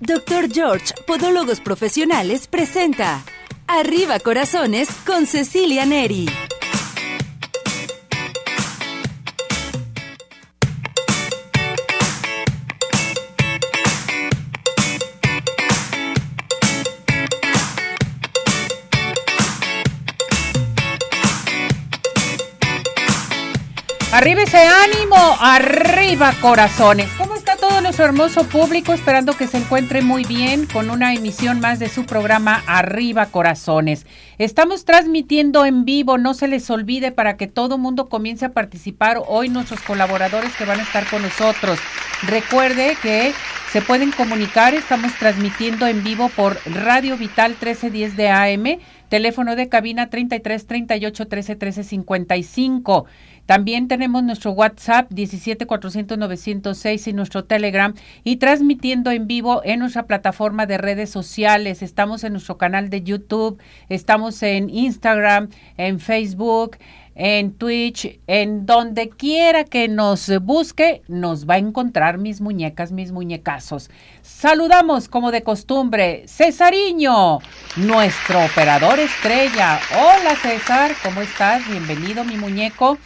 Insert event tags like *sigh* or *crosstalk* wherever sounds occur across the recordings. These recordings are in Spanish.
Dr. George, Podólogos Profesionales, presenta Arriba Corazones con Cecilia Neri. Arriba ese ánimo, arriba corazones. ¿Cómo está todo nuestro hermoso público? Esperando que se encuentre muy bien con una emisión más de su programa Arriba Corazones. Estamos transmitiendo en vivo, no se les olvide para que todo mundo comience a participar hoy nuestros colaboradores que van a estar con nosotros. Recuerde que se pueden comunicar, estamos transmitiendo en vivo por Radio Vital 1310 de AM, teléfono de cabina 33 38 13 13 55. También tenemos nuestro WhatsApp 17400 y nuestro Telegram y transmitiendo en vivo en nuestra plataforma de redes sociales. Estamos en nuestro canal de YouTube, estamos en Instagram, en Facebook, en Twitch, en donde quiera que nos busque, nos va a encontrar mis muñecas, mis muñecazos. Saludamos como de costumbre, Cesariño, nuestro operador estrella. Hola César, ¿cómo estás? Bienvenido mi muñeco.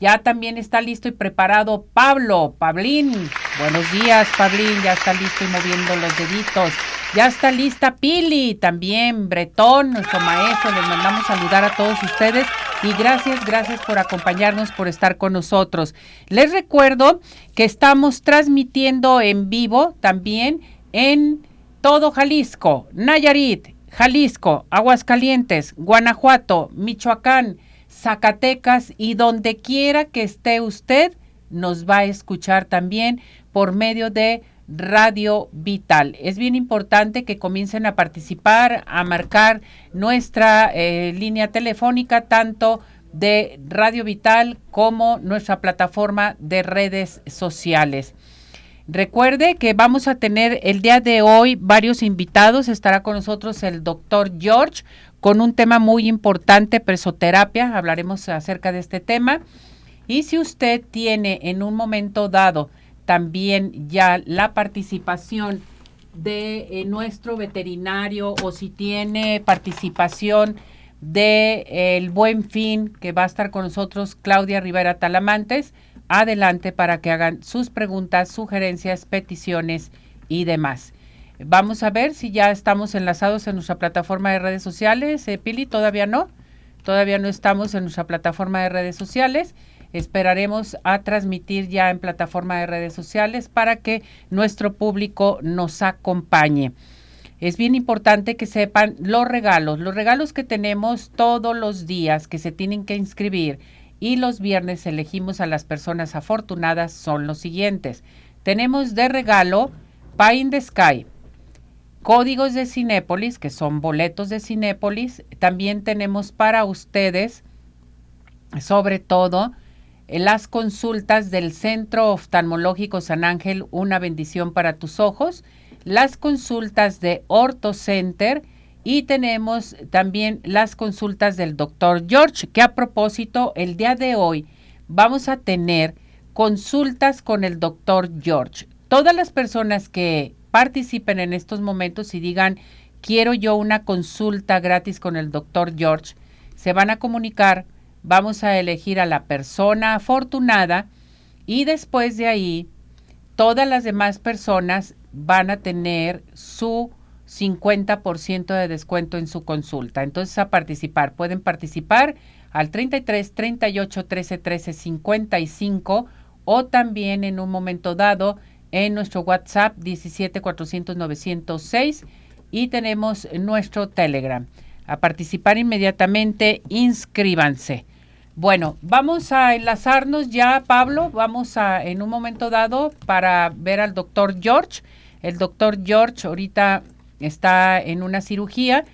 Ya también está listo y preparado Pablo, Pablín. Buenos días, Pablín. Ya está listo y moviendo los deditos. Ya está lista Pili, también Bretón, nuestro maestro. Les mandamos saludar a todos ustedes y gracias, gracias por acompañarnos, por estar con nosotros. Les recuerdo que estamos transmitiendo en vivo también en todo Jalisco, Nayarit, Jalisco, Aguascalientes, Guanajuato, Michoacán, Zacatecas y donde quiera que esté usted, nos va a escuchar también por medio de Radio Vital. Es bien importante que comiencen a participar, a marcar nuestra eh, línea telefónica, tanto de Radio Vital como nuestra plataforma de redes sociales. Recuerde que vamos a tener el día de hoy varios invitados. Estará con nosotros el doctor George con un tema muy importante, presoterapia. Hablaremos acerca de este tema. Y si usted tiene en un momento dado también ya la participación de eh, nuestro veterinario o si tiene participación de el Buen Fin que va a estar con nosotros Claudia Rivera Talamantes, adelante para que hagan sus preguntas, sugerencias, peticiones y demás. Vamos a ver si ya estamos enlazados en nuestra plataforma de redes sociales. Eh, Pili, todavía no. Todavía no estamos en nuestra plataforma de redes sociales. Esperaremos a transmitir ya en plataforma de redes sociales para que nuestro público nos acompañe. Es bien importante que sepan los regalos, los regalos que tenemos todos los días que se tienen que inscribir y los viernes elegimos a las personas afortunadas son los siguientes. Tenemos de regalo Pie in the Sky, códigos de Cinépolis, que son boletos de Cinépolis. También tenemos para ustedes, sobre todo, las consultas del Centro Oftalmológico San Ángel, una bendición para tus ojos, las consultas de Orto Center y tenemos también las consultas del doctor George, que a propósito, el día de hoy vamos a tener consultas con el doctor George. Todas las personas que participen en estos momentos y digan, quiero yo una consulta gratis con el doctor George, se van a comunicar, vamos a elegir a la persona afortunada y después de ahí todas las demás personas van a tener su 50% de descuento en su consulta. Entonces a participar, pueden participar al 33 38 13 13 55 o también en un momento dado en nuestro WhatsApp 17 400 906 y tenemos nuestro Telegram. A participar inmediatamente, inscríbanse. Bueno, vamos a enlazarnos ya, Pablo. Vamos a, en un momento dado, para ver al doctor George. El doctor George ahorita está en una cirugía.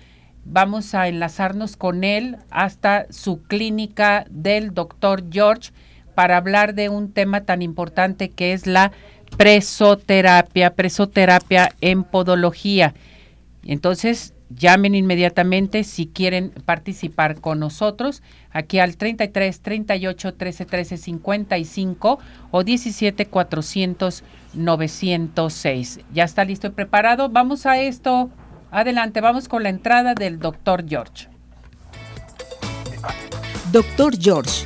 Vamos a enlazarnos con él hasta su clínica del doctor George para hablar de un tema tan importante que es la presoterapia, presoterapia en podología. Entonces, llamen inmediatamente si quieren participar con nosotros aquí al 33 38 13 13 55 o 17 400 906. Ya está listo y preparado. Vamos a esto. Adelante, vamos con la entrada del doctor George. Doctor George,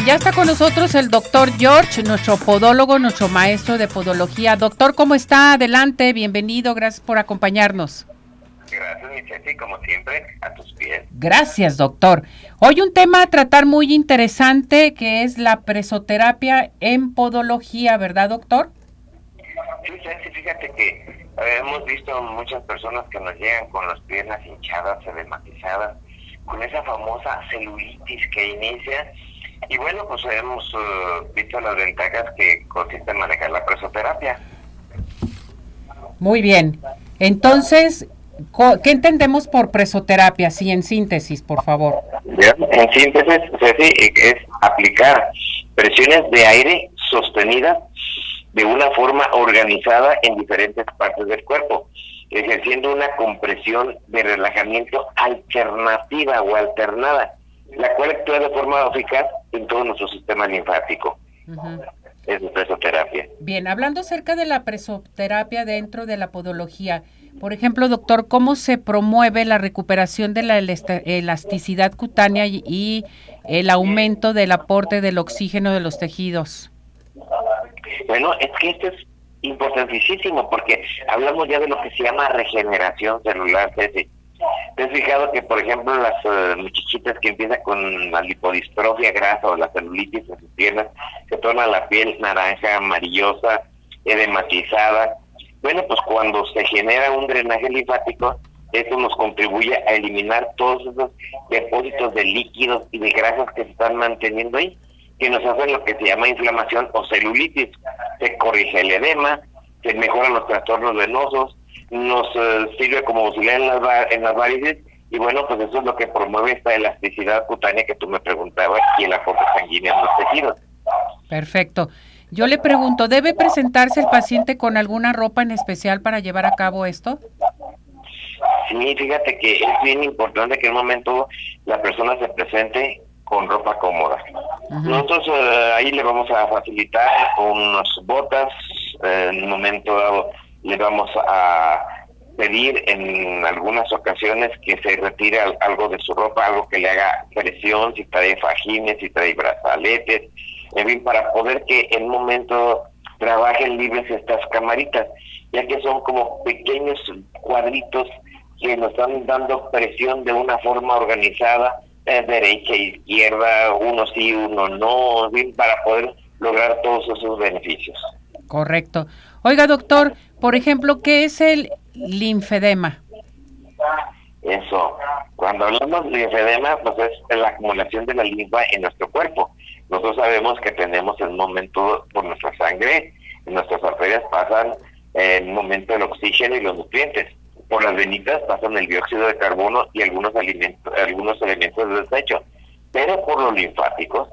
Bien, ya está con nosotros el doctor George, nuestro podólogo, nuestro maestro de podología. Doctor, ¿cómo está? Adelante, bienvenido, gracias por acompañarnos. Gracias, mi como siempre, a tus pies. Gracias, doctor. Hoy un tema a tratar muy interesante que es la presoterapia en podología, ¿verdad, doctor? Sí, Ceci, fíjate que hemos visto muchas personas que nos llegan con las piernas hinchadas, edematizadas, con esa famosa celulitis que inicia y bueno, pues hemos uh, visto las ventajas que consiste en manejar la presoterapia. Muy bien. Entonces, ¿qué entendemos por presoterapia? Sí, en síntesis, por favor. En síntesis, es aplicar presiones de aire sostenidas de una forma organizada en diferentes partes del cuerpo, ejerciendo una compresión de relajamiento alternativa o alternada la cual actúa de forma eficaz en todo nuestro sistema linfático. Es presoterapia. Bien, hablando acerca de la presoterapia dentro de la podología, por ejemplo, doctor, ¿cómo se promueve la recuperación de la elasticidad cutánea y el aumento del aporte del oxígeno de los tejidos? Bueno, es que esto es importantísimo porque hablamos ya de lo que se llama regeneración celular, ¿Te has fijado que, por ejemplo, las uh, muchachitas que empiezan con la lipodistrofia grasa o la celulitis en sus piernas, se torna la piel naranja, amarillosa, edematizada? Bueno, pues cuando se genera un drenaje linfático, eso nos contribuye a eliminar todos esos depósitos de líquidos y de grasas que se están manteniendo ahí, que nos hacen lo que se llama inflamación o celulitis. Se corrige el edema, se mejoran los trastornos venosos, nos eh, sirve como auxiliar en las, en las varices y bueno, pues eso es lo que promueve esta elasticidad cutánea que tú me preguntabas y el aporte sanguíneo en los tejidos. Perfecto. Yo le pregunto, ¿debe presentarse el paciente con alguna ropa en especial para llevar a cabo esto? Sí, fíjate que es bien importante que en un momento la persona se presente con ropa cómoda. Nosotros eh, ahí le vamos a facilitar unas botas, eh, en un momento dado le vamos a pedir en algunas ocasiones que se retire algo de su ropa, algo que le haga presión, si trae fajines, si trae brazaletes, en para poder que en un momento trabajen libres estas camaritas, ya que son como pequeños cuadritos que nos están dando presión de una forma organizada, eh, derecha izquierda, uno sí, uno no, en para poder lograr todos esos beneficios. Correcto. Oiga, doctor, por ejemplo, ¿qué es el linfedema? Eso. Cuando hablamos de linfedema, pues es la acumulación de la linfa en nuestro cuerpo. Nosotros sabemos que tenemos el momento por nuestra sangre, en nuestras arterias pasan el momento del oxígeno y los nutrientes. Por las venitas pasan el dióxido de carbono y algunos alimentos, algunos elementos de desecho. Pero por los linfáticos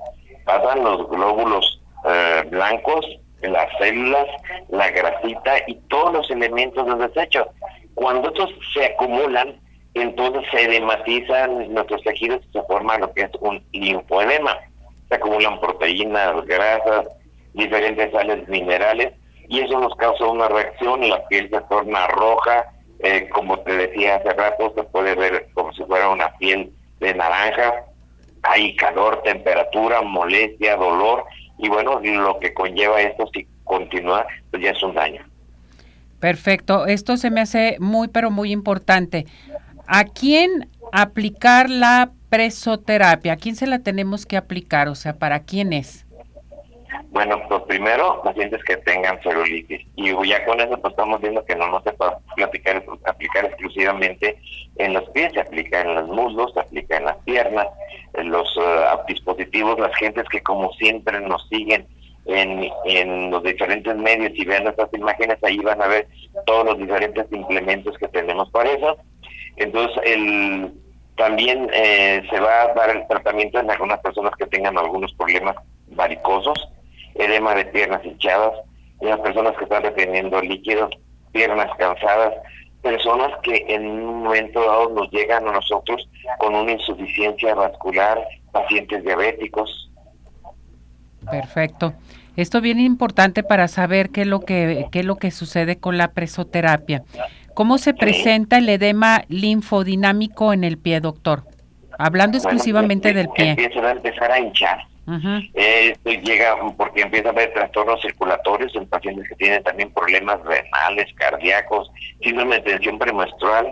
pasan los glóbulos eh, blancos las células, la grasita y todos los elementos de desecho. Cuando estos se acumulan, entonces se edematizan nuestros tejidos y se forma lo que es un linfoedema. Se acumulan proteínas, grasas, diferentes sales minerales y eso nos causa una reacción, la piel se torna roja, eh, como te decía hace rato, se puede ver como si fuera una piel de naranja, hay calor, temperatura, molestia, dolor y bueno, lo que conlleva esto si continúa, pues ya es un daño. Perfecto, esto se me hace muy pero muy importante. ¿A quién aplicar la presoterapia? ¿A quién se la tenemos que aplicar? O sea, ¿para quién es? Bueno, pues primero, pacientes que tengan celulitis. Y ya con eso, pues estamos viendo que no, no se puede aplicar, aplicar exclusivamente en los pies, se aplica en los muslos, se aplica en las piernas, en los eh, dispositivos, las gentes que como siempre nos siguen en, en los diferentes medios y vean estas imágenes, ahí van a ver todos los diferentes implementos que tenemos para eso. Entonces, el, también eh, se va a dar el tratamiento en algunas personas que tengan algunos problemas varicosos, edema de piernas hinchadas, en las personas que están reteniendo líquidos, piernas cansadas, personas que en un momento dado nos llegan a nosotros con una insuficiencia vascular, pacientes diabéticos. Perfecto. Esto viene importante para saber qué es lo que qué es lo que sucede con la presoterapia. ¿Cómo se presenta el edema linfodinámico en el pie, doctor? Hablando exclusivamente del pie. Empieza a empezar a hinchar. Esto llega porque empieza a haber trastornos circulatorios en pacientes que tienen también problemas renales, cardíacos, síndrome de tensión premenstrual,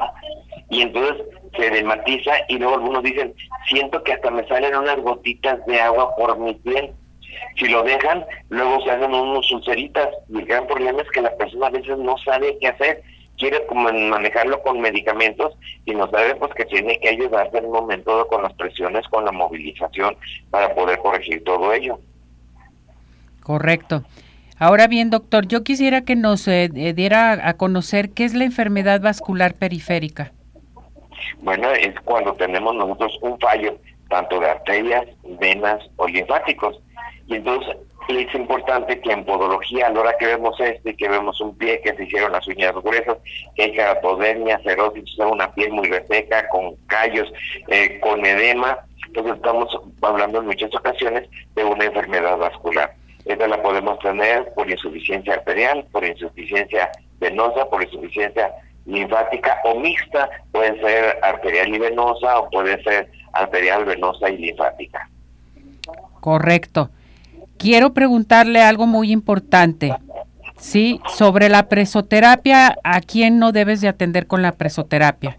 y entonces se dematiza y luego algunos dicen, siento que hasta me salen unas gotitas de agua por mi piel. Si lo dejan, luego se hacen unos ulceritas y el gran problema es que la persona a veces no sabe qué hacer quiere manejarlo con medicamentos y no sabe pues que tiene que ayudarse en un momento con las presiones, con la movilización para poder corregir todo ello. Correcto. Ahora bien, doctor, yo quisiera que nos eh, eh, diera a conocer qué es la enfermedad vascular periférica. Bueno, es cuando tenemos nosotros un fallo tanto de arterias, venas o linfáticos. Y entonces es importante que en podología, a la hora que vemos este, que vemos un pie que se hicieron las uñas gruesas, que hay caratodermia, cerosis, una piel muy reseca, con callos, eh, con edema, entonces estamos hablando en muchas ocasiones de una enfermedad vascular. Esta la podemos tener por insuficiencia arterial, por insuficiencia venosa, por insuficiencia linfática o mixta, puede ser arterial y venosa o puede ser arterial, venosa y linfática. Correcto. Quiero preguntarle algo muy importante. Sí, sobre la presoterapia, ¿a quién no debes de atender con la presoterapia?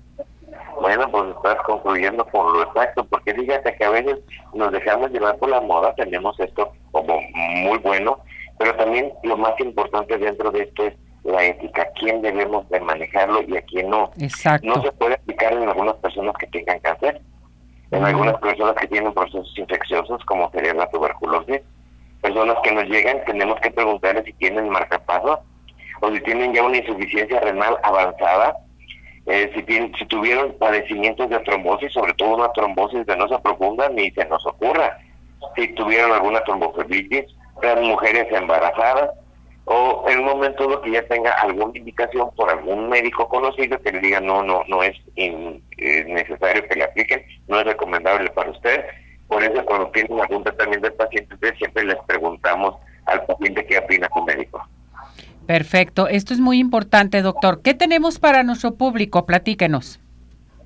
Bueno, pues estás concluyendo por lo exacto, porque fíjate que a veces nos dejamos llevar por la moda, tenemos esto como muy bueno, pero también lo más importante dentro de esto es la ética, quién debemos de manejarlo y a quién no. Exacto. No se puede aplicar en algunas personas que tengan cáncer, en algunas personas que tienen procesos infecciosos, como sería la tuberculosis, personas que nos llegan, tenemos que preguntarles si tienen marcapasos o si tienen ya una insuficiencia renal avanzada, eh, si, tienen, si tuvieron padecimientos de trombosis, sobre todo una trombosis venosa profunda, ni se nos ocurra. Si tuvieron alguna tromboflebitis, sean mujeres embarazadas, o en un momento que ya tenga alguna indicación por algún médico conocido que le diga no, no, no es eh, necesario que le apliquen, no es recomendable para usted, por eso cuando tienen algún tratamiento del paciente, siempre les preguntamos al paciente qué opina su médico. Perfecto, esto es muy importante, doctor. ¿Qué tenemos para nuestro público? Platíquenos.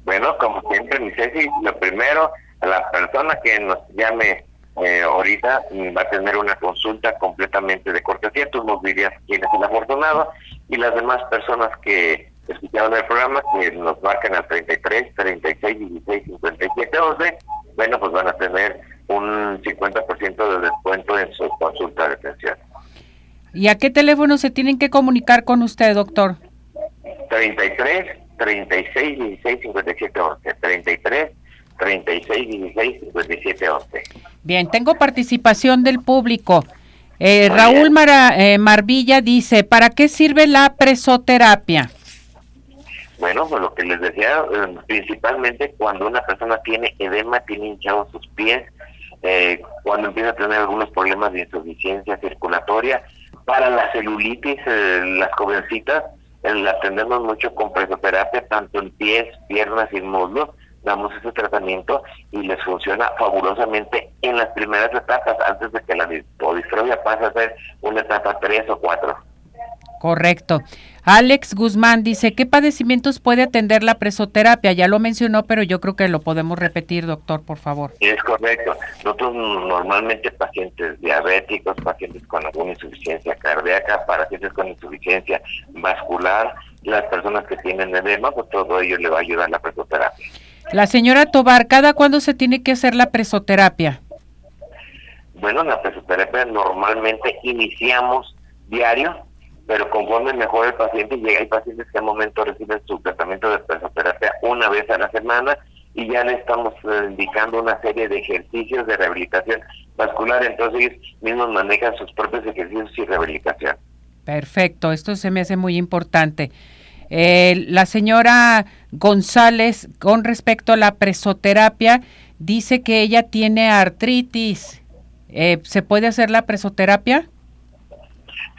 Bueno, como siempre, mi Ceci, lo primero, a la persona que nos llame eh, ahorita mm, va a tener una consulta completamente de cortesía. Tú nos dirías quién es el afortunado y las demás personas que escucharon el programa que nos marcan al 33, 36, 16, 57, 11 bueno, pues van a tener un 50% de descuento en su consulta de atención. ¿Y a qué teléfono se tienen que comunicar con usted, doctor? 33 36 16 57 11. 33 36 16 57 11. Bien, tengo participación del público. Eh, Raúl Mara, eh, Marvilla dice, ¿para qué sirve la presoterapia? Bueno, pues lo que les decía, eh, principalmente cuando una persona tiene edema, tiene hinchados sus pies, eh, cuando empieza a tener algunos problemas de insuficiencia circulatoria, para la celulitis, eh, las jovencitas, la atendemos mucho con presoterapia, tanto en pies, piernas y muslos, damos ese tratamiento y les funciona fabulosamente en las primeras etapas, antes de que la distrofia pase a ser una etapa 3 o 4. Correcto. Alex Guzmán dice, ¿qué padecimientos puede atender la presoterapia? Ya lo mencionó, pero yo creo que lo podemos repetir, doctor, por favor. Es correcto. Nosotros normalmente pacientes diabéticos, pacientes con alguna insuficiencia cardíaca, pacientes con insuficiencia vascular, las personas que tienen edema, pues todo ello le va a ayudar la presoterapia. La señora Tobar, ¿cada cuándo se tiene que hacer la presoterapia? Bueno, la presoterapia normalmente iniciamos diario, pero conforme mejor el paciente, llega hay pacientes que al momento reciben su tratamiento de presoterapia una vez a la semana y ya le estamos eh, indicando una serie de ejercicios de rehabilitación vascular, entonces ellos mismos manejan sus propios ejercicios y rehabilitación. Perfecto, esto se me hace muy importante. Eh, la señora González, con respecto a la presoterapia, dice que ella tiene artritis. Eh, ¿Se puede hacer la presoterapia?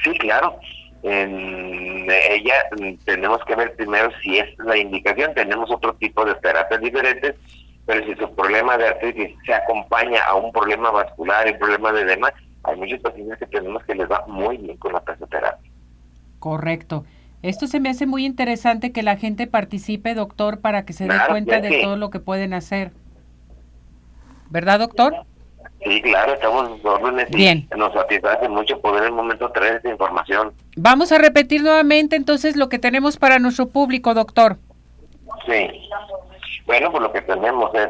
Sí, claro. En ella tenemos que ver primero si es la indicación. Tenemos otro tipo de terapias diferentes, pero si su problema de artritis se acompaña a un problema vascular y un problema de demás, hay muchos pacientes que tenemos que les va muy bien con la presoterapia. Correcto. Esto se me hace muy interesante que la gente participe, doctor, para que se dé cuenta de todo lo que pueden hacer. ¿Verdad, doctor? Sí, claro, estamos en órdenes Bien. nos satisface mucho poder en el momento traer esta información. Vamos a repetir nuevamente entonces lo que tenemos para nuestro público, doctor. Sí. Bueno, pues lo que tenemos es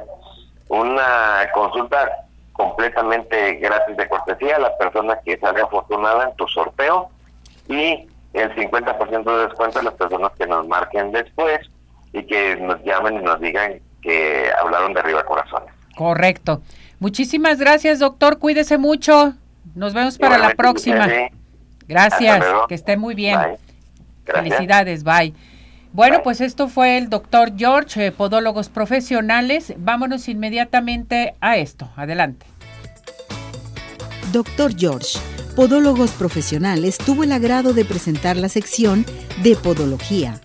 una consulta completamente gratis de cortesía a las personas que salga afortunada en tu sorteo y el 50% de descuento a las personas que nos marquen después y que nos llamen y nos digan que hablaron de arriba corazones. Correcto. Muchísimas gracias, doctor. Cuídese mucho. Nos vemos para la próxima. Gracias. Que esté muy bien. Felicidades. Bye. Bueno, pues esto fue el doctor George, eh, podólogos profesionales. Vámonos inmediatamente a esto. Adelante. Doctor George Podólogos Profesionales tuvo el agrado de presentar la sección de Podología.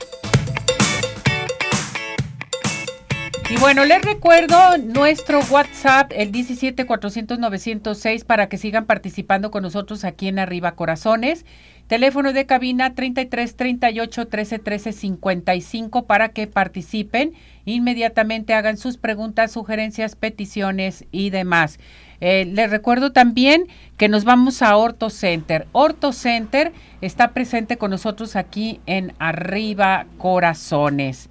Y bueno, les recuerdo nuestro WhatsApp, el 17 400 906, para que sigan participando con nosotros aquí en Arriba Corazones. Teléfono de cabina 33 38 13 13 55 para que participen. Inmediatamente hagan sus preguntas, sugerencias, peticiones y demás. Eh, les recuerdo también que nos vamos a Orto Center. Orto Center está presente con nosotros aquí en Arriba Corazones.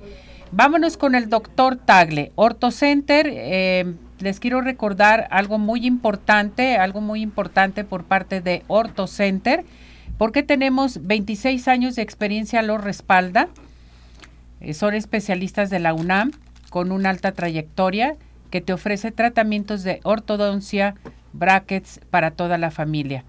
Vámonos con el doctor Tagle. Orto Center, eh, les quiero recordar algo muy importante, algo muy importante por parte de Orto Center, porque tenemos 26 años de experiencia, lo respalda. Eh, son especialistas de la UNAM con una alta trayectoria que te ofrece tratamientos de ortodoncia, brackets para toda la familia.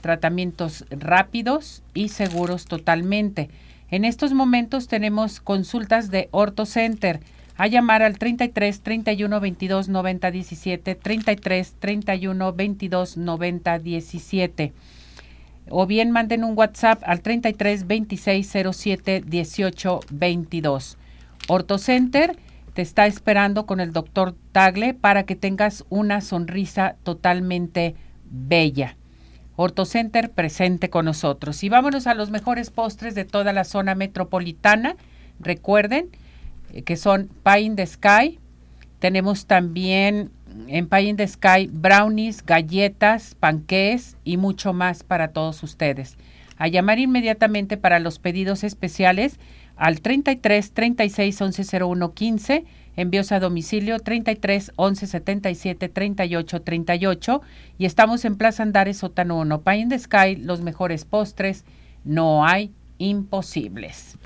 Tratamientos rápidos y seguros totalmente. En estos momentos tenemos consultas de Orto Center. A llamar al 33 31 22 90 17, 33 31 22 90 17. O bien manden un WhatsApp al 33 26 07 18 22. Orto Center te está esperando con el doctor Tagle para que tengas una sonrisa totalmente bella. Ortocenter presente con nosotros. Y vámonos a los mejores postres de toda la zona metropolitana. Recuerden eh, que son Pie in the Sky. Tenemos también en Pie in the Sky brownies, galletas, panqués y mucho más para todos ustedes. A llamar inmediatamente para los pedidos especiales al 33 36 11 01 15, envíos a domicilio 33 11 77 38 38 y estamos en Plaza Andares Sótano 1, Pie in the Sky, los mejores postres, no hay imposibles.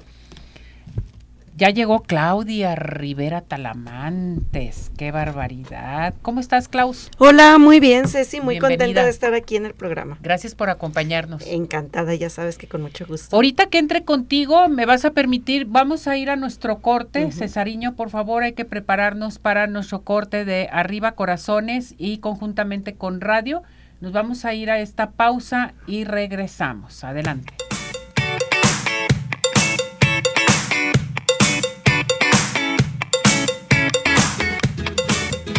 Ya llegó Claudia Rivera Talamantes. Qué barbaridad. ¿Cómo estás, Klaus? Hola, muy bien, Ceci. Muy contenta de estar aquí en el programa. Gracias por acompañarnos. Encantada, ya sabes que con mucho gusto. Ahorita que entre contigo, me vas a permitir, vamos a ir a nuestro corte. Cesariño, por favor, hay que prepararnos para nuestro corte de Arriba Corazones y conjuntamente con Radio. Nos vamos a ir a esta pausa y regresamos. Adelante.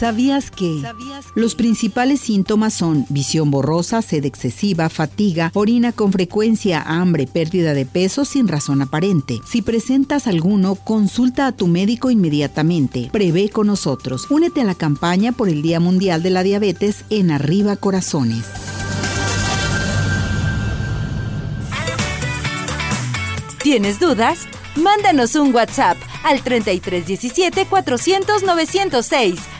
¿Sabías que los principales síntomas son visión borrosa, sed excesiva, fatiga, orina con frecuencia, hambre, pérdida de peso sin razón aparente? Si presentas alguno, consulta a tu médico inmediatamente. Prevé con nosotros. Únete a la campaña por el Día Mundial de la Diabetes en Arriba Corazones. ¿Tienes dudas? Mándanos un WhatsApp al 3317 400 906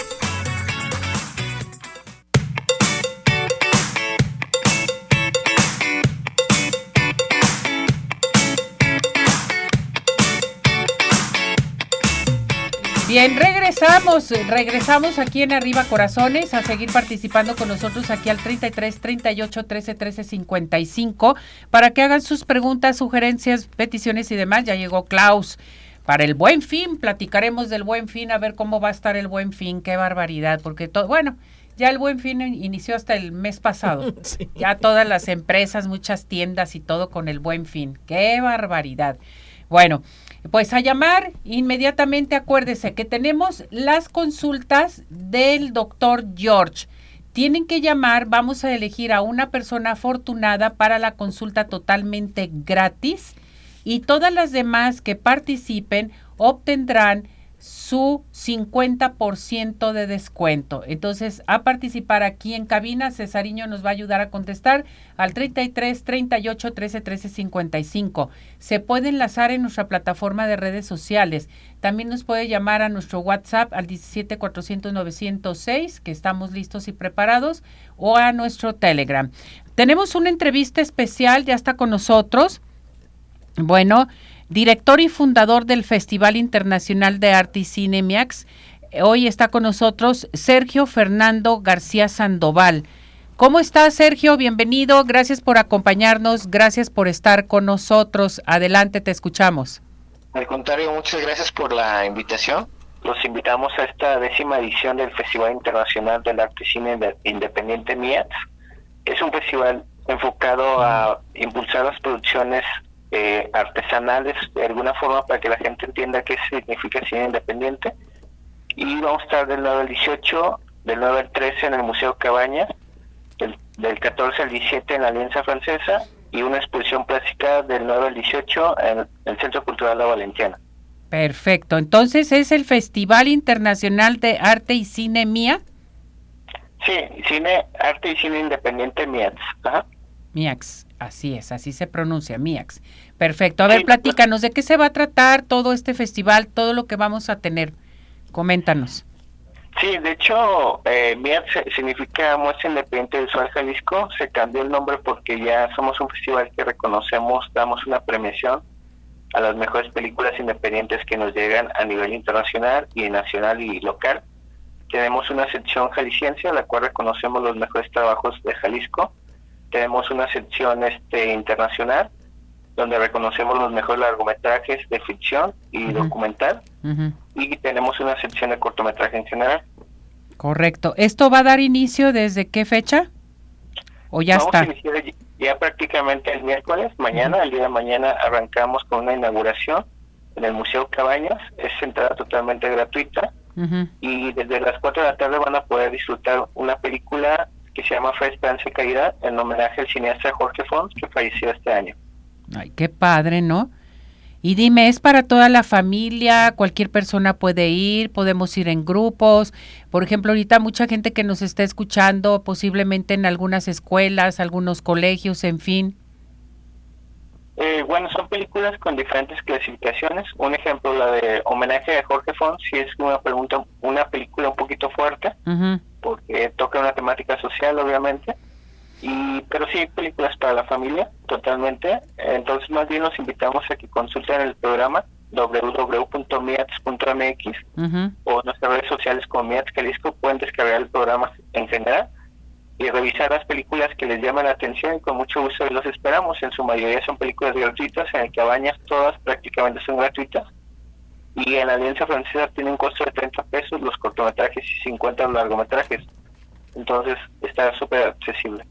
Bien, regresamos, regresamos aquí en Arriba Corazones a seguir participando con nosotros aquí al 33 38 13 13 55 para que hagan sus preguntas, sugerencias, peticiones y demás. Ya llegó Klaus para el buen fin, platicaremos del buen fin, a ver cómo va a estar el buen fin, qué barbaridad, porque todo, bueno, ya el buen fin inició hasta el mes pasado. *laughs* Ya todas las empresas, muchas tiendas y todo con el buen fin, qué barbaridad. Bueno, pues a llamar inmediatamente, acuérdese que tenemos las consultas del doctor George. Tienen que llamar, vamos a elegir a una persona afortunada para la consulta totalmente gratis y todas las demás que participen obtendrán su 50% de descuento. Entonces, a participar aquí en cabina, Cesariño nos va a ayudar a contestar al 33 38 13 13 55. Se puede enlazar en nuestra plataforma de redes sociales. También nos puede llamar a nuestro WhatsApp al 17 400 906, que estamos listos y preparados, o a nuestro Telegram. Tenemos una entrevista especial, ya está con nosotros. Bueno, director y fundador del Festival Internacional de Arte y Cine MIAX. Hoy está con nosotros Sergio Fernando García Sandoval. ¿Cómo estás, Sergio? Bienvenido. Gracias por acompañarnos. Gracias por estar con nosotros. Adelante, te escuchamos. Al contrario, muchas gracias por la invitación. Los invitamos a esta décima edición del Festival Internacional del Arte y Cine Independiente MIAX. Es un festival enfocado a impulsar las producciones eh, artesanales de alguna forma para que la gente entienda qué significa cine independiente. Y vamos a estar del 9 al 18, del 9 al 13 en el Museo Cabañas, del, del 14 al 17 en la Alianza Francesa y una exposición plástica del 9 al 18 en el Centro Cultural La Valenciana. Perfecto. Entonces, ¿es el Festival Internacional de Arte y Cine MIA? Sí, cine, arte y cine independiente MIAX. Ajá. MIAX, así es, así se pronuncia, MIAX. Perfecto. A ver, platícanos, ¿de qué se va a tratar todo este festival, todo lo que vamos a tener? Coméntanos. Sí, de hecho, eh, MIAX significa Muestra Independiente Visual Jalisco. Se cambió el nombre porque ya somos un festival que reconocemos, damos una premiación a las mejores películas independientes que nos llegan a nivel internacional y nacional y local. Tenemos una sección jalisciense, a la cual reconocemos los mejores trabajos de Jalisco tenemos una sección este internacional donde reconocemos los mejores largometrajes de ficción y documental. Y tenemos una sección de cortometraje en general. Correcto. ¿Esto va a dar inicio desde qué fecha? ¿O ya está? ya prácticamente el miércoles, mañana, el día de mañana arrancamos con una inauguración en el Museo Cabañas. Es entrada totalmente gratuita. Y desde las 4 de la tarde van a poder disfrutar una película que se llama Fe, Esperanza y Caridad en homenaje al cineasta Jorge Fons, que falleció este año. Ay, qué padre, ¿no? Y dime, ¿es para toda la familia? ¿Cualquier persona puede ir? ¿Podemos ir en grupos? Por ejemplo, ahorita mucha gente que nos está escuchando, posiblemente en algunas escuelas, algunos colegios, en fin. Eh, bueno, son películas con diferentes clasificaciones. Un ejemplo, la de homenaje a Jorge Fons, sí es una pregunta, una película un poquito fuerte, porque toca una temática social, obviamente y pero sí películas para la familia totalmente. Entonces más bien los invitamos a que consulten el programa www.miats.mx o nuestras redes sociales como Miats Jalisco pueden descargar el programa en general y revisar las películas que les llaman la atención y con mucho gusto los esperamos. En su mayoría son películas gratuitas en el Cabañas todas prácticamente son gratuitas y en la Alianza Francesa tiene un costo de 30 pesos los cortometrajes y 50 los largometrajes entonces está súper accesible.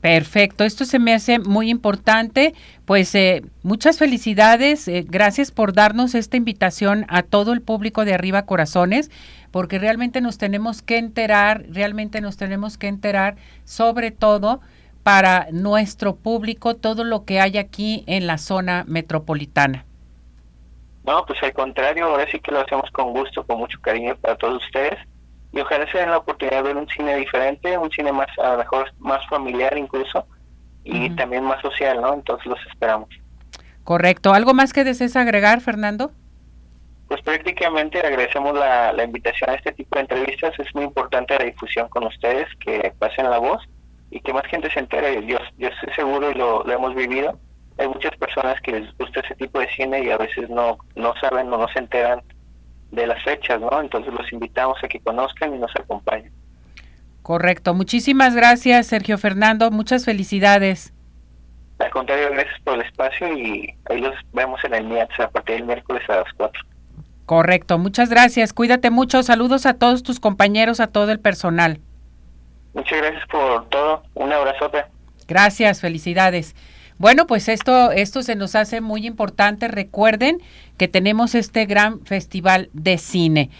Perfecto, esto se me hace muy importante. Pues eh, muchas felicidades, eh, gracias por darnos esta invitación a todo el público de Arriba Corazones, porque realmente nos tenemos que enterar, realmente nos tenemos que enterar sobre todo para nuestro público todo lo que hay aquí en la zona metropolitana. No, pues al contrario, ahora sí que lo hacemos con gusto, con mucho cariño para todos ustedes y ojalá se den la oportunidad de ver un cine diferente, un cine más, a lo mejor más familiar incluso, y también más social, ¿no? Entonces los esperamos. Correcto. ¿Algo más que desees agregar, Fernando? Pues prácticamente agradecemos la, la invitación a este tipo de entrevistas. Es muy importante la difusión con ustedes, que pasen la voz y que más gente se entere. Yo, yo estoy seguro y lo, lo hemos vivido. Hay muchas personas que les gusta ese tipo de cine y a veces no, no saben o no se enteran de las fechas, ¿no? Entonces los invitamos a que conozcan y nos acompañen. Correcto. Muchísimas gracias, Sergio Fernando. Muchas felicidades. Al contrario, gracias por el espacio y ahí los vemos en el MIATS a partir del miércoles a las 4. Correcto. Muchas gracias. Cuídate mucho. Saludos a todos tus compañeros, a todo el personal. Muchas gracias por todo. Un abrazote. Gracias. Felicidades. Bueno, pues esto, esto se nos hace muy importante. Recuerden que tenemos este gran festival de cine.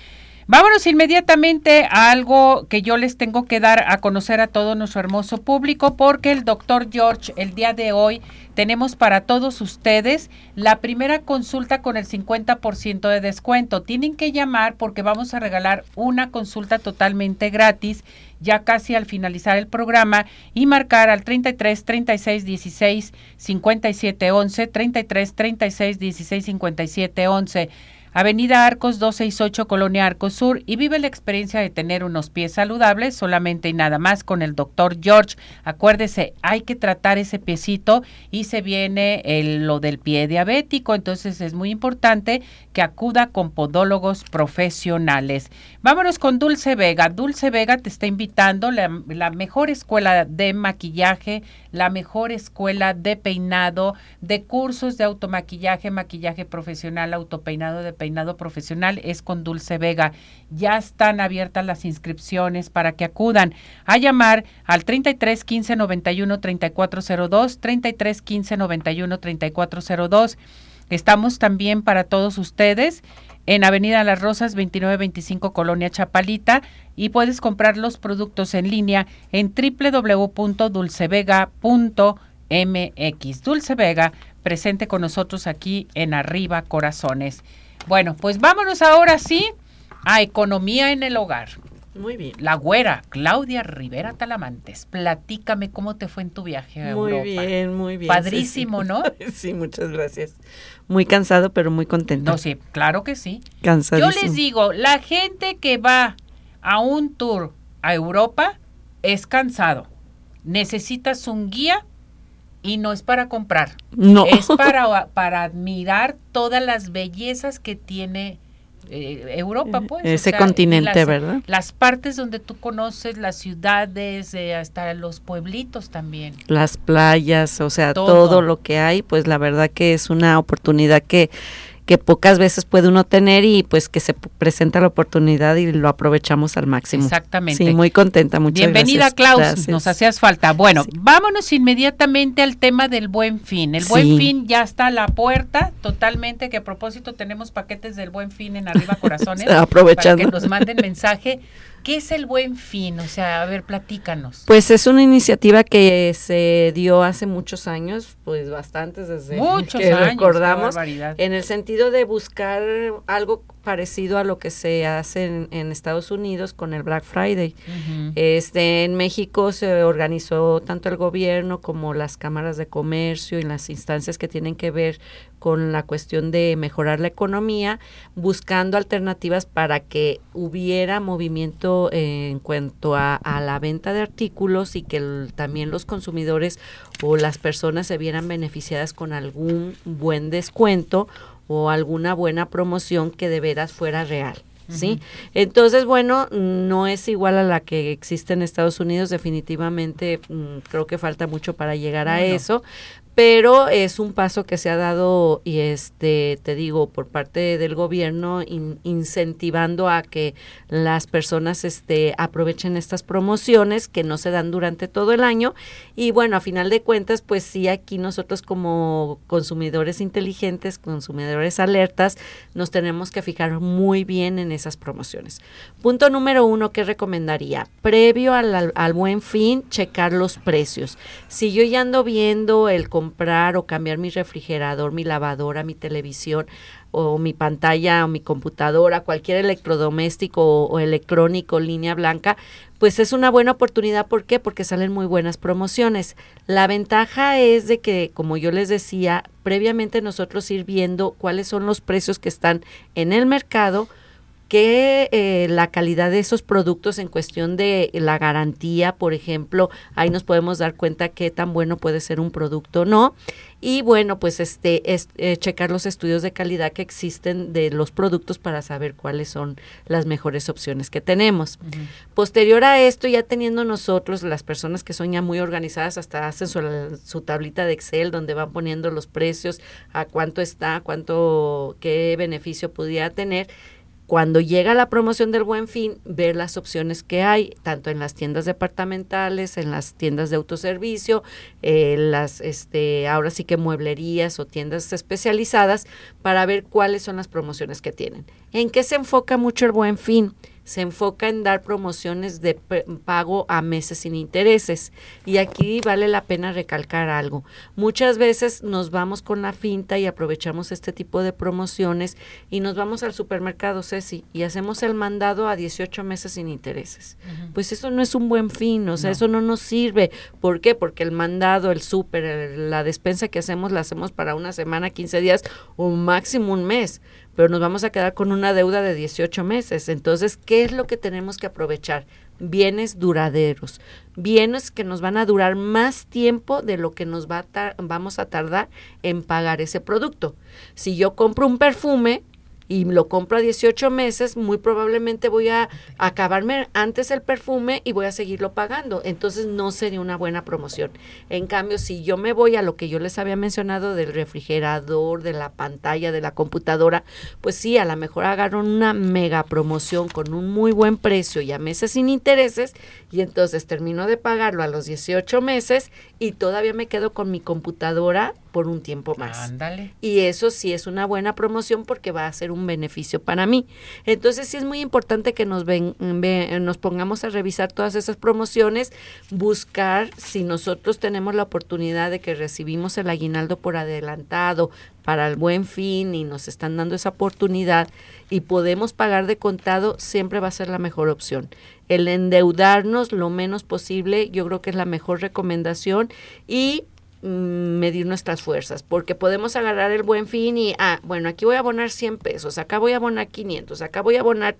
Vámonos inmediatamente a algo que yo les tengo que dar a conocer a todo nuestro hermoso público porque el doctor George el día de hoy tenemos para todos ustedes la primera consulta con el 50% de descuento. Tienen que llamar porque vamos a regalar una consulta totalmente gratis ya casi al finalizar el programa y marcar al 33 36 16 57 11 33 36 16 57 11 Avenida Arcos 268, Colonia Arcos Sur, y vive la experiencia de tener unos pies saludables solamente y nada más con el doctor George. Acuérdese, hay que tratar ese piecito y se viene el, lo del pie diabético, entonces es muy importante que acuda con podólogos profesionales. Vámonos con Dulce Vega. Dulce Vega te está invitando la, la mejor escuela de maquillaje, la mejor escuela de peinado, de cursos de automaquillaje, maquillaje profesional, autopeinado de peinado profesional es con Dulce Vega. Ya están abiertas las inscripciones para que acudan a llamar al 33 15 91 3402, 33 15 91 3402. Estamos también para todos ustedes en Avenida Las Rosas 2925 Colonia Chapalita y puedes comprar los productos en línea en www.dulcevega.mx. Dulce Vega presente con nosotros aquí en Arriba Corazones. Bueno, pues vámonos ahora sí a economía en el hogar. Muy bien. La güera, Claudia Rivera Talamantes. Platícame cómo te fue en tu viaje a muy bien, muy bien. Padrísimo, ¿no? *laughs* sí, muchas gracias. Muy cansado, pero muy contento. No, sí, claro que sí. Cansado. Yo les digo, la gente que va a un tour a Europa es cansado. Necesitas un guía y no es para comprar. No. Es *laughs* para, para admirar todas las bellezas que tiene eh, Europa, pues. Ese continente, ¿verdad? Las partes donde tú conoces, las ciudades, eh, hasta los pueblitos también. Las playas, o sea, todo lo que hay, pues la verdad que es una oportunidad que que pocas veces puede uno tener y pues que se presenta la oportunidad y lo aprovechamos al máximo. Exactamente. Sí, muy contenta, muchas Bienvenida, Klaus, nos hacías falta. Bueno, vámonos inmediatamente al tema del buen fin. El buen fin ya está a la puerta totalmente, que a propósito tenemos paquetes del buen fin en Arriba *laughs* Corazones. Aprovechando. Para que nos manden mensaje. ¿Qué es el buen fin? O sea, a ver, platícanos. Pues es una iniciativa que se dio hace muchos años, pues bastantes desde muchos que años, recordamos, en el sentido de buscar algo parecido a lo que se hace en, Estados Unidos con el Black Friday. Este en México se organizó tanto el gobierno como las cámaras de comercio y las instancias que tienen que ver con la cuestión de mejorar la economía, buscando alternativas para que hubiera movimiento en cuanto a, la venta de artículos y que también los consumidores o las personas se vieran beneficiadas con algún buen descuento o alguna buena promoción que de veras fuera real. ¿Sí? Entonces, bueno, no es igual a la que existe en Estados Unidos, definitivamente mm, creo que falta mucho para llegar a eso, pero es un paso que se ha dado y este te digo por parte del gobierno incentivando a que las personas este aprovechen estas promociones que no se dan durante todo el año. Y bueno a final de cuentas pues sí aquí nosotros como consumidores inteligentes consumidores alertas nos tenemos que fijar muy bien en esas promociones. Punto número uno que recomendaría previo al, al buen fin checar los precios. Si yo ya ando viendo el comprar o cambiar mi refrigerador, mi lavadora, mi televisión o mi pantalla o mi computadora, cualquier electrodoméstico o, electrónico, línea blanca, pues es una buena oportunidad. ¿Por qué? Porque salen muy buenas promociones. La ventaja es de que, como yo les decía, previamente nosotros ir viendo cuáles son los precios que están en el mercado, que eh, la calidad de esos productos en cuestión de la garantía, por ejemplo, ahí nos podemos dar cuenta qué tan bueno puede ser un producto o no. Y bueno, pues este es eh, checar los estudios de calidad que existen de los productos para saber cuáles son las mejores opciones que tenemos. Posterior a esto, ya teniendo nosotros las personas que son ya muy organizadas, hasta hacen su, su tablita de Excel donde van poniendo los precios, a cuánto está, cuánto, qué beneficio pudiera tener cuando llega la promoción del buen fin, ver las opciones que hay, tanto en las tiendas departamentales, en las tiendas de autoservicio, eh, las, este, ahora sí que mueblerías o tiendas especializadas, para ver cuáles son las promociones que tienen. ¿En qué se enfoca mucho el buen fin? Se enfoca en dar promociones de pago a meses sin intereses. Y aquí vale la pena recalcar algo. Muchas veces nos vamos con la finta y aprovechamos este tipo de promociones y nos vamos al supermercado, Ceci, y hacemos el mandado a 18 meses sin intereses. Pues eso no es un buen fin, o sea, eso no nos sirve. ¿Por qué? Porque el mandado, el súper, la despensa que hacemos la hacemos para una semana, 15 días o máximo un mes pero nos vamos a quedar con una deuda de 18 meses. Entonces, ¿qué es lo que tenemos que aprovechar? Bienes duraderos, bienes que nos van a durar más tiempo de lo que nos va vamos a tardar en pagar ese producto. Si yo compro un perfume, y lo compro a 18 meses, muy probablemente voy a acabarme antes el perfume y voy a seguirlo pagando. Entonces no sería una buena promoción. En cambio, si yo me voy a lo que yo les había mencionado del refrigerador, de la pantalla, de la computadora, pues sí, a lo mejor agarro una mega promoción con un muy buen precio y a meses sin intereses y entonces termino de pagarlo a los 18 meses y todavía me quedo con mi computadora por un tiempo más. Ándale. Y eso sí es una buena promoción porque va a ser un beneficio para mí. Entonces sí es muy importante que nos, nos pongamos a revisar todas esas promociones, buscar si nosotros tenemos la oportunidad de que recibimos el aguinaldo por adelantado para el buen fin y nos están dando esa oportunidad y podemos pagar de contado, siempre va a ser la mejor opción. El endeudarnos lo menos posible, yo creo que es la mejor recomendación y medir nuestras fuerzas, porque podemos agarrar el buen fin y, ah, bueno, aquí voy a abonar 100 pesos, acá voy a abonar 500, acá voy a abonar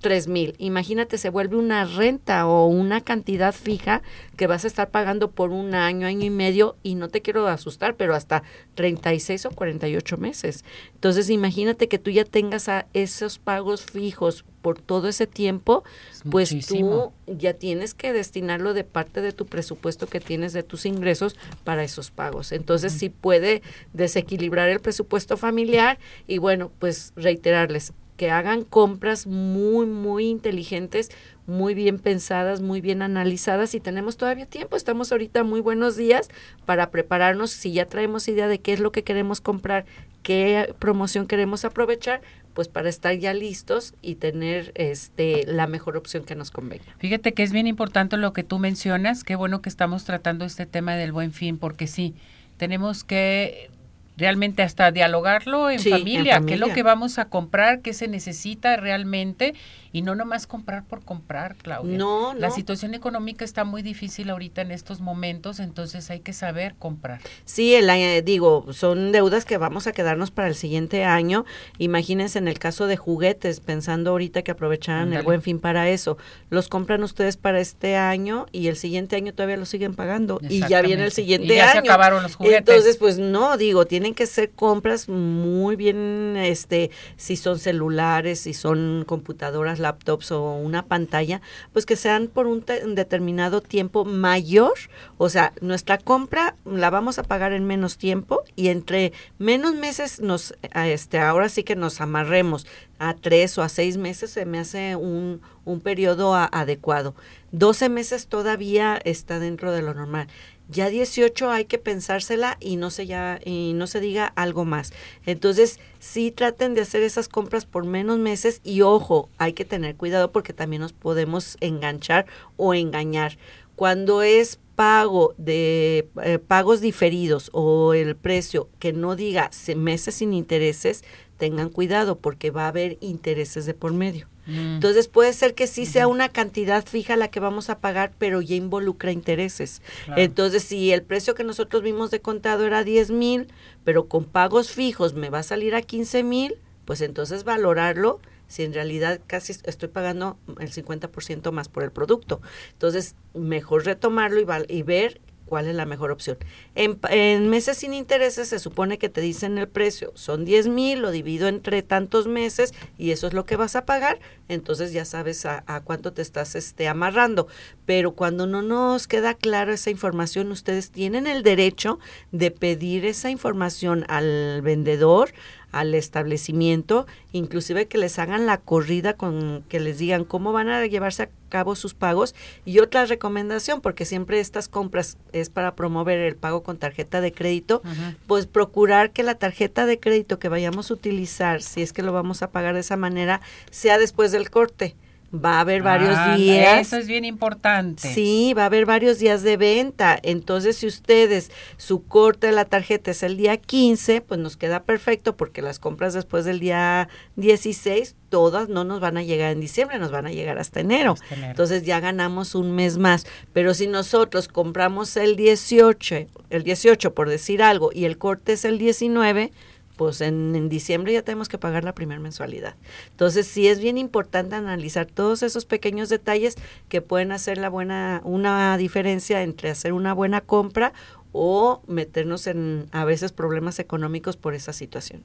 tres mil. Imagínate, se vuelve una renta o una cantidad fija que vas a estar pagando por un año, año y medio, y no te quiero asustar, pero hasta 36 o 48 meses. Entonces, imagínate que tú ya tengas a esos pagos fijos por todo ese tiempo, pues tú ya tienes que destinarlo de parte de tu presupuesto que tienes de tus ingresos para esos pagos. Entonces, sí puede desequilibrar el presupuesto familiar y bueno, pues reiterarles, que hagan compras muy, muy inteligentes, muy bien pensadas, muy bien analizadas y tenemos todavía tiempo. Estamos ahorita muy buenos días para prepararnos. Si ya traemos idea de qué es lo que queremos comprar, qué promoción queremos aprovechar, pues para estar ya listos y tener este la mejor opción que nos convenga. Fíjate que es bien importante lo que tú mencionas. Qué bueno que estamos tratando este tema del buen fin, porque sí, tenemos que realmente hasta dialogarlo en, familia, qué es lo que vamos a comprar, qué se necesita realmente y no nomás comprar por comprar, Claudia. No, La situación económica está muy difícil ahorita en estos momentos, entonces hay que saber comprar. Sí, el, eh, digo, son deudas que vamos a quedarnos para el siguiente año. Imagínense en el caso de juguetes, pensando ahorita que aprovecharan el buen fin para eso. Los compran ustedes para este año y el siguiente año todavía lo siguen pagando y ya viene el siguiente y ya año. se acabaron los juguetes. Entonces, pues no, digo, tiene que ser compras muy bien, este, si son celulares, si son computadoras, laptops o una pantalla, pues que sean por un, determinado tiempo mayor, o sea, nuestra compra la vamos a pagar en menos tiempo y entre menos meses nos, este, ahora sí que nos amarremos. A tres o a seis meses se me hace un, un periodo adecuado. 12 meses todavía está dentro de lo normal ya 18 hay que pensársela y no se ya y no se diga algo más. Entonces, sí traten de hacer esas compras por menos meses y ojo, hay que tener cuidado porque también nos podemos enganchar o engañar. Cuando es pago de eh, pagos diferidos o el precio que no diga meses sin intereses, tengan cuidado porque va a haber intereses de por medio. Mm. Entonces puede ser que sí sea una cantidad fija la que vamos a pagar, pero ya involucra intereses. Entonces, si el precio que nosotros vimos de contado era 10 mil, pero con pagos fijos me va a salir a 15 mil, pues entonces valorarlo si en realidad casi estoy pagando el 50% más por el producto. Entonces, mejor retomarlo y, y ver cuál es la mejor opción. En, meses sin intereses se supone que te dicen el precio, son 10 mil, lo divido entre tantos meses y eso es lo que vas a pagar, entonces ya sabes a, cuánto te estás este, amarrando. Pero cuando no nos queda clara esa información, ustedes tienen el derecho de pedir esa información al vendedor, al establecimiento, inclusive que les hagan la corrida con que les digan cómo van a llevarse a cabo sus pagos. Y otra recomendación porque siempre estas compras es para promover el pago con tarjeta de crédito, pues procurar que la tarjeta de crédito que vayamos a utilizar, si es que lo vamos a pagar de esa manera, sea después del corte va a haber varios días. Eso es bien importante. Sí, va a haber varios días de venta. Entonces, si ustedes, su corte de la tarjeta es el día 15, pues nos queda perfecto porque las compras después del día 16, todas no nos van a llegar en diciembre, nos van a llegar hasta enero. hasta enero. Entonces ya ganamos un mes más. Pero si nosotros compramos el 18, el 18 por decir algo, y el corte es el 19, pues en, diciembre ya tenemos que pagar la primera mensualidad. Entonces sí es bien importante analizar todos esos pequeños detalles que pueden hacer la buena, una diferencia entre hacer una buena compra o meternos en a veces problemas económicos por esa situación.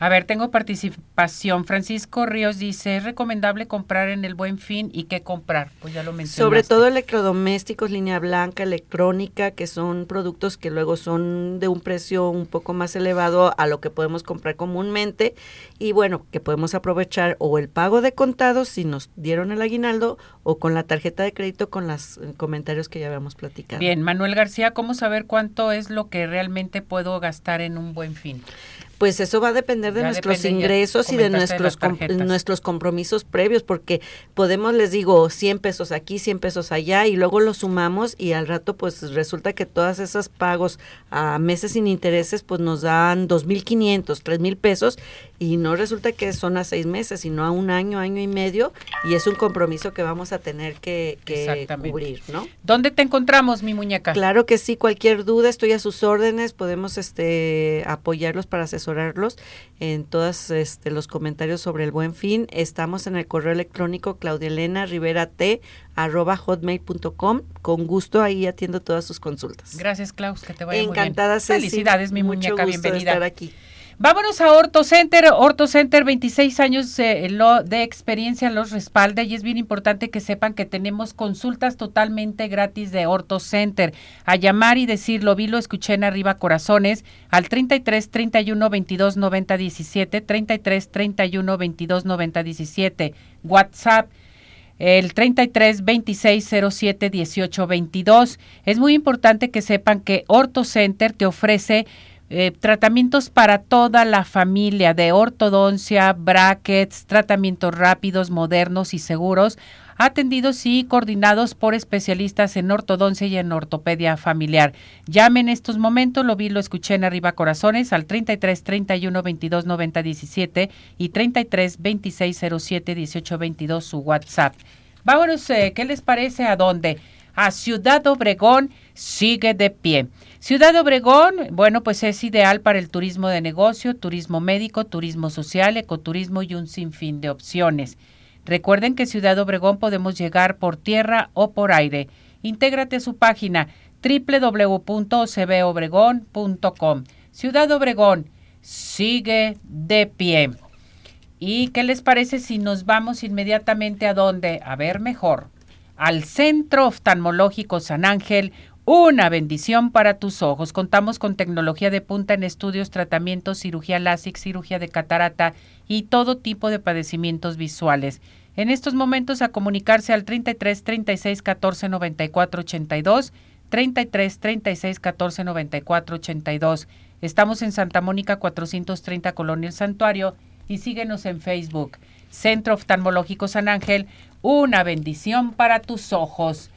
A ver, tengo participación. Francisco Ríos dice, ¿es recomendable comprar en el Buen Fin y qué comprar? Pues ya lo mencionaste. Sobre todo electrodomésticos, línea blanca, electrónica, que son productos que luego son de un precio un poco más elevado a lo que podemos comprar comúnmente y bueno, que podemos aprovechar o el pago de contado si nos dieron el aguinaldo o con la tarjeta de crédito con los eh, comentarios que ya habíamos platicado. Bien, Manuel García, ¿cómo saber cuánto es lo que realmente puedo gastar en un Buen Fin? Pues eso va a depender de nuestros ingresos y de nuestros nuestros compromisos previos, porque podemos, les digo, 100 pesos aquí, 100 pesos allá, y luego lo sumamos y al rato pues resulta que todas esas pagos a meses sin intereses pues nos dan 2.500, 3.000 pesos y no resulta que son a seis meses, sino a un año, año y medio, y es un compromiso que vamos a tener que, cubrir, ¿no? ¿Dónde te encontramos, mi muñeca? Claro que sí, cualquier duda estoy a sus órdenes, podemos este apoyarlos para asesorar asesorarlos en todos este, los comentarios sobre el buen fin. Estamos en el correo electrónico claudielena rivera t arroba hotmail.com. Con gusto ahí atiendo todas sus consultas. Gracias, Klaus, que te vaya Encantada, muy bien. Felicidades, mi Mucho muñeca, gusto bienvenida. De estar aquí. Vámonos a Orto Center. Orto Center, 26 años eh, lo de experiencia los respalda y es bien importante que sepan que tenemos consultas totalmente gratis de Orto Center. A llamar y decirlo, vi, lo escuché en arriba corazones al 33 31 22 90 17, 33 31 22 90 17, WhatsApp el 33 26 07 18 22. Es muy importante que sepan que Orto Center te ofrece eh, tratamientos para toda la familia de ortodoncia, brackets, tratamientos rápidos, modernos y seguros, atendidos y coordinados por especialistas en ortodoncia y en ortopedia familiar. Llame en estos momentos, lo vi, lo escuché en Arriba Corazones al 33 31 22 90 17 y 33 26 07 18 22 su WhatsApp. Vámonos, eh, ¿qué les parece a dónde? A Ciudad Obregón sigue de pie. Ciudad Obregón, bueno, pues es ideal para el turismo de negocio, turismo médico, turismo social, ecoturismo y un sinfín de opciones. Recuerden que Ciudad Obregón podemos llegar por tierra o por aire. Intégrate a su página www.cbobregón.com. Ciudad Obregón sigue de pie. ¿Y qué les parece si nos vamos inmediatamente a dónde? A ver mejor. Al Centro Oftalmológico San Ángel, una bendición para tus ojos. Contamos con tecnología de punta en estudios, tratamientos, cirugía láser, cirugía de catarata y todo tipo de padecimientos visuales. En estos momentos a comunicarse al 33 36 14 94 82, 33 36 14 94 82. Estamos en Santa Mónica 430 Colonia El Santuario y síguenos en Facebook. Centro Oftalmológico San Ángel, una bendición para tus ojos.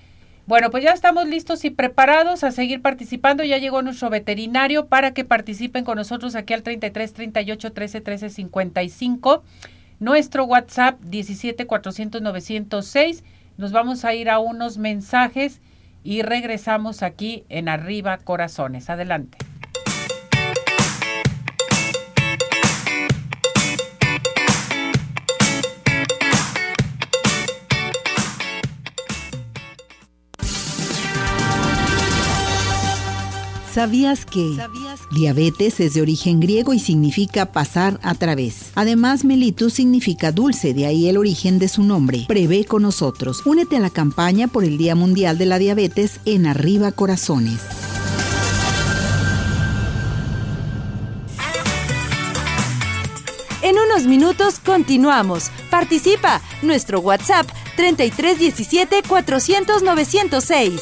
Bueno, pues ya estamos listos y preparados a seguir participando. Ya llegó nuestro veterinario para que participen con nosotros aquí al 33 38 13 13 55. Nuestro WhatsApp 17 400 906. Nos vamos a ir a unos mensajes y regresamos aquí en Arriba Corazones. Adelante. ¿Sabías que diabetes es de origen griego y significa pasar a través? Además, mellitus significa dulce, de ahí el origen de su nombre. Prevé con nosotros. Únete a la campaña por el Día Mundial de la Diabetes en Arriba Corazones. En unos minutos continuamos. Participa. Nuestro WhatsApp 3317 400 906.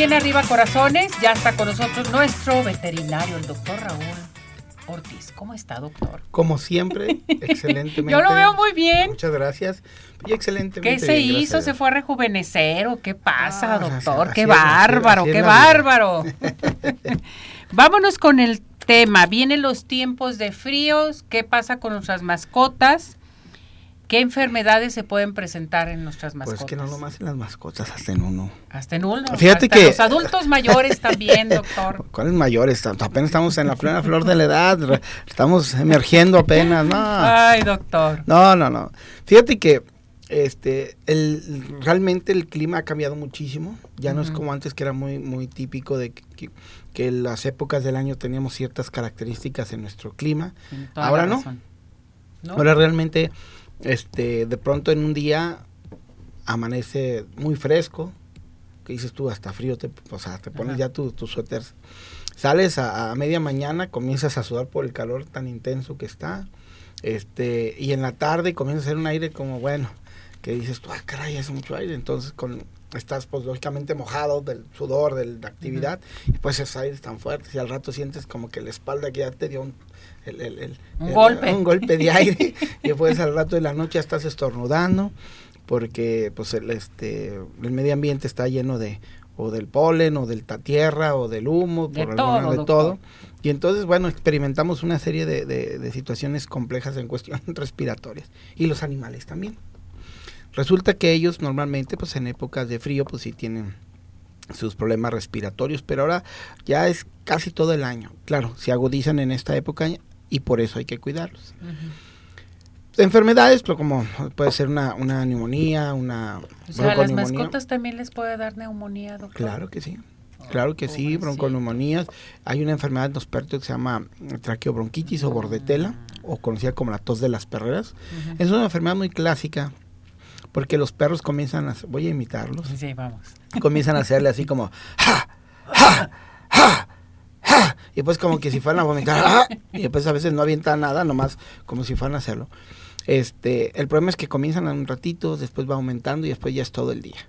Aquí en Arriba Corazones. Ya está con nosotros nuestro veterinario, el doctor Raúl Ortiz. ¿Cómo está, doctor? Como siempre, *laughs* excelentemente. Yo lo veo muy bien. Muchas gracias. Y excelentemente. ¿Qué se bien, hizo? ¿Se fue a rejuvenecer o qué pasa, Ah, doctor? así- ¡Qué así bárbaro, es qué bárbaro! *laughs* *laughs* Vámonos con el tema. Vienen los tiempos de fríos. ¿Qué pasa con nuestras mascotas? ¿Qué enfermedades se pueden presentar en nuestras Pues mascotas? que no nomás en las mascotas, hasta en uno. Hasta en uno. Fíjate hasta que- los adultos mayores también, doctor. *laughs* ¿Cuáles mayores? Apenas estamos en la plena flor de la edad. Estamos emergiendo apenas. No, Ay, doctor. no, no. no. Fíjate que este el realmente el clima ha cambiado muchísimo. Ya no es como antes que era muy muy típico de que, que- que las épocas del año teníamos ciertas características en nuestro clima. Ahora no. ¿No? Ahora realmente, este, de pronto en un día amanece muy fresco, que dices tú, hasta frío, te, o sea, te pones Ajá. ya tu, tu suéter. Sales a, a media mañana, comienzas a sudar por el calor tan intenso que está, este, y en la tarde comienza a hacer un aire como, bueno, que dices tú, ah, caray, hace mucho aire, entonces con estás pues lógicamente mojado del sudor, de la actividad, y pues esos aires tan fuertes y al rato sientes como que la espalda que ya te dio un, golpe. un golpe de aire *laughs* y después al rato de la noche ya estás estornudando porque pues el, este, el medio ambiente está lleno de o del polen o del tierra o del humo, de por todo, de todo. Y entonces, bueno, experimentamos una serie de, de, situaciones complejas en cuestión *laughs* respiratorias. Y los animales también. Resulta que ellos normalmente, pues en épocas de frío, pues sí tienen sus problemas respiratorios, pero ahora ya es casi todo el año. Claro, se agudizan en esta época y por eso hay que cuidarlos. Enfermedades, pero como puede ser una, una neumonía, una... O sea, a las mascotas también les puede dar neumonía, doctor. Claro que sí. Claro que sí, bronconeumonías. Hay una enfermedad en los perros que se llama traqueobronquitis o bordetela, o conocida como la tos de las perreras. Es una enfermedad muy clásica, porque los perros comienzan a... Voy a imitarlos. Sí, vamos. Comienzan a hacerle así como... *laughs* ¡Ja! ¡Ja! ¡Ja! Y pues como que si fueran a vomitar... ¡Ja! *laughs* Y después a veces no avienta nada, nomás como si fueran a hacerlo. Este, el problema es que comienzan a un ratito, después va aumentando y después ya es todo el día.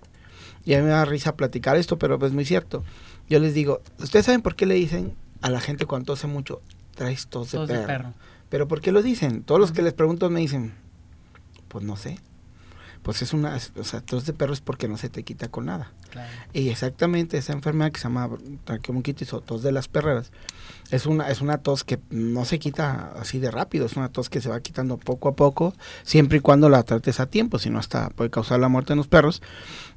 Y a mí me da risa platicar esto, pero pues muy cierto. Yo les digo, ¿ustedes saben por qué le dicen a la gente cuando tose mucho, traes tos, de, perro? Pero ¿por qué lo dicen? Todos los que les pregunto me dicen, pues no sé pues es una, o sea, tos de perro es porque no se te quita con nada. Y exactamente esa enfermedad que se llama traqueomonquitis o tos de las perreras, es una, es una tos que no se quita así de rápido, es una tos que se va quitando poco a poco, siempre y cuando la trates a tiempo, si no hasta puede causar la muerte en los perros.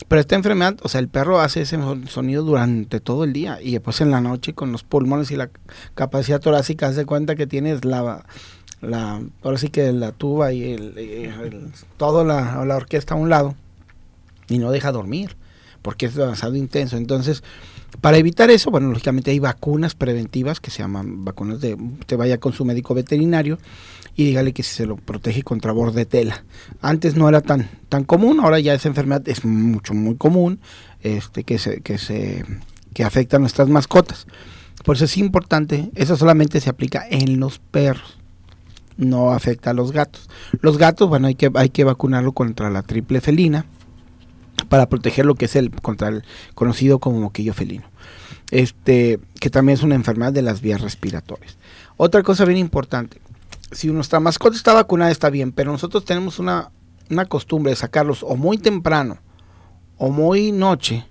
Pero esta enfermedad, o sea, el perro hace ese sonido durante todo el día y después en la noche con los pulmones y la capacidad torácica, hace cuenta que tienes la la, ahora sí que la tuba y el, toda la, la, orquesta a un lado y no deja dormir porque es demasiado intenso. Entonces, para evitar eso, bueno, lógicamente hay vacunas preventivas que se llaman vacunas de, te vaya con su médico veterinario y dígale que se lo protege contra bordetela. Antes no era tan, tan común, ahora ya esa enfermedad es mucho, muy común, este, que se, que se, que afecta a nuestras mascotas. Por eso es importante, eso solamente se aplica en los perros no afecta a los gatos. Los gatos, bueno, hay que, hay que vacunarlo contra la triple felina para proteger lo que es el contra el conocido como moquillo felino. Este, que también es una enfermedad de las vías respiratorias. Otra cosa bien importante, si nuestra mascota está vacunada está bien, pero nosotros tenemos una, una costumbre de sacarlos o muy temprano o muy noche,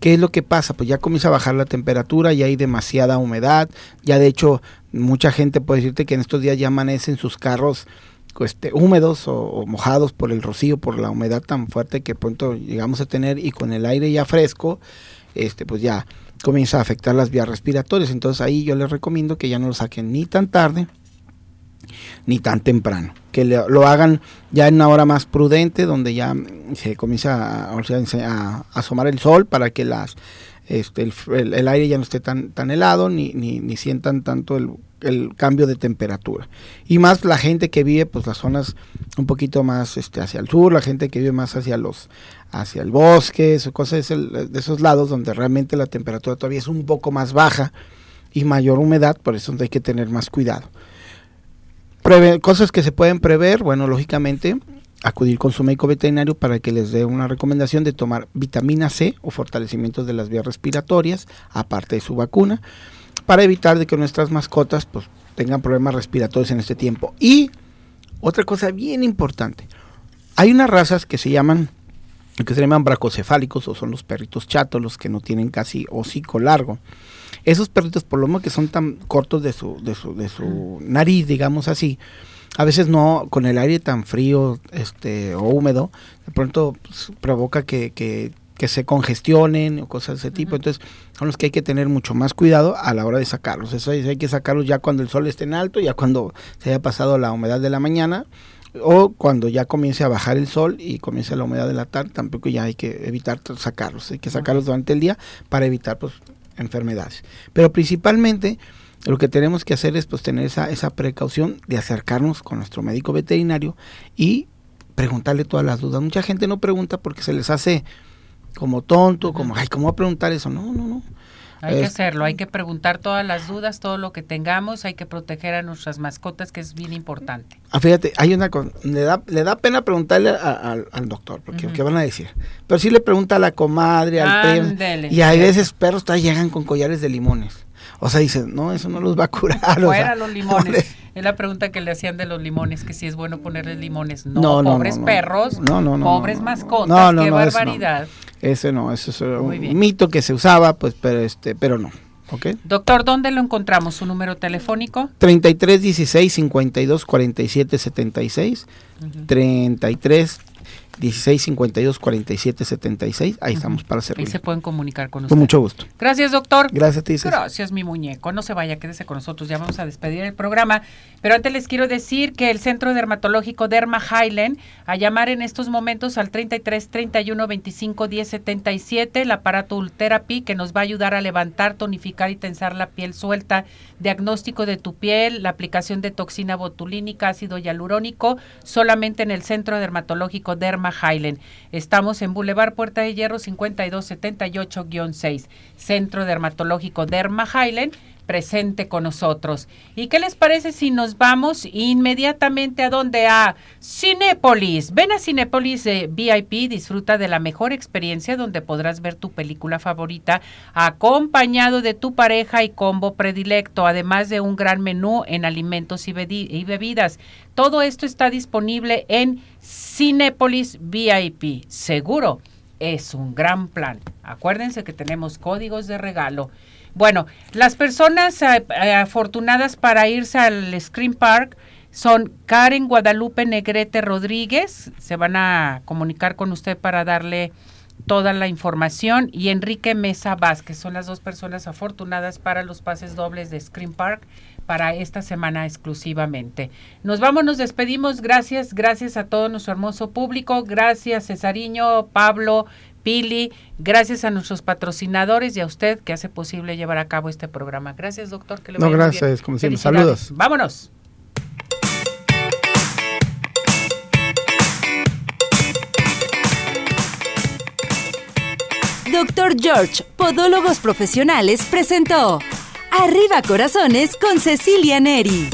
¿Qué es lo que pasa? Pues ya comienza a bajar la temperatura, ya hay demasiada humedad, ya de hecho mucha gente puede decirte que en estos días ya amanecen sus carros este, húmedos o, mojados por el rocío, por la humedad tan fuerte que pronto llegamos a tener y con el aire ya fresco, este, pues ya comienza a afectar las vías respiratorias. Entonces ahí yo les recomiendo que ya no lo saquen ni tan tarde ni tan temprano. Que lo hagan ya en una hora más prudente, donde ya se comienza a, asomar el sol para que las este, el, aire ya no esté tan, tan helado ni, ni, sientan tanto el, cambio de temperatura. Y más la gente que vive, pues las zonas un poquito más este, hacia el sur, la gente que vive más hacia los hacia el bosque, o cosas de esos lados donde realmente la temperatura todavía es un poco más baja y mayor humedad, por eso hay que tener más cuidado cosas que se pueden prever, bueno, lógicamente acudir con su médico veterinario para que les dé una recomendación de tomar vitamina C o fortalecimiento de las vías respiratorias, aparte de su vacuna, para evitar de que nuestras mascotas pues, tengan problemas respiratorios en este tiempo. Y otra cosa bien importante, hay unas razas que se llaman que se llaman bracocefálicos o son los perritos chatos, los que no tienen casi hocico largo. Esos perritos, por lo menos que son tan cortos de su, de su, de su nariz, digamos así, a veces no, con el aire tan frío este, o húmedo, de pronto pues, provoca que, que, se congestionen o cosas de ese tipo. Entonces, son los que hay que tener mucho más cuidado a la hora de sacarlos. Eso hay que sacarlos ya cuando el sol esté en alto, ya cuando se haya pasado la humedad de la mañana o cuando ya comience a bajar el sol y comience la humedad de la tarde, tampoco ya hay que evitar sacarlos, hay que sacarlos durante el día para evitar pues enfermedades. Pero principalmente lo que tenemos que hacer es pues tener esa, esa precaución de acercarnos con nuestro médico veterinario y preguntarle todas las dudas. Mucha gente no pregunta porque se les hace como tonto, como, ay, ¿cómo voy a preguntar eso? No, no, no. Hay que hacerlo, hay que preguntar todas las dudas, todo lo que tengamos, hay que proteger a nuestras mascotas, que es bien importante. Ah, fíjate, hay una le da, le da pena preguntarle al doctor, porque ¿qué van a decir? Pero sí le pregunta a la comadre, al primo, y hay veces perros todavía llegan con collares de limones. O sea, dicen, no, eso no los va a curar. Fuera los *laughs* limones. Es la pregunta que le hacían de los limones, que si es bueno ponerles limones. No, pobres perros, no, no, pobres mascotas, qué barbaridad. Ese no, eso es un mito que se usaba, pues, pero este, pero no. Okay. Doctor, ¿dónde lo encontramos? ¿Su número telefónico? 33 16 52 47 76. 33 16 52 47 76. Ahí estamos para servir. Ahí se pueden comunicar con nosotros. Con mucho gusto. Gracias, doctor. Gracias a ti. Gracias, mi muñeco. No se vaya, quédese con nosotros. Ya vamos a despedir el programa. Pero antes les quiero decir que el Centro Dermatológico Derma Highland, a llamar en estos momentos al 33 31 25 10 77, el aparato Ultherapy, que nos va a ayudar a levantar, tonificar y tensar la piel suelta, diagnóstico de tu piel, la aplicación de toxina botulínica, ácido hialurónico, solamente en el Centro Dermatológico Derma Highland. Estamos en Boulevard Puerta de Hierro 5278-6, Centro Dermatológico Derma Highland presente con nosotros. ¿Y qué les parece si nos vamos inmediatamente a donde? A Cinépolis. Ven a Cinépolis eh, VIP, disfruta de la mejor experiencia donde podrás ver tu película favorita acompañado de tu pareja y combo predilecto, además de un gran menú en alimentos y, y bebidas. Todo esto está disponible en Cinépolis VIP. Seguro, es un gran plan. Acuérdense que tenemos códigos de regalo. Bueno, las personas eh, eh, afortunadas para irse al Screen Park son Karen Guadalupe Negrete Rodríguez, se van a comunicar con usted para darle toda la información, y Enrique Mesa Vázquez, son las dos personas afortunadas para los pases dobles de Screen Park para esta semana exclusivamente. Nos vamos, nos despedimos, gracias, gracias a todo nuestro hermoso público, gracias Cesariño, Pablo, Pili, gracias a nuestros patrocinadores y a usted que hace posible llevar a cabo este programa. Gracias, doctor. Que le no, gracias, como siempre. Saludos. Vámonos. Doctor George, Podólogos Profesionales, presentó Arriba Corazones con Cecilia Neri.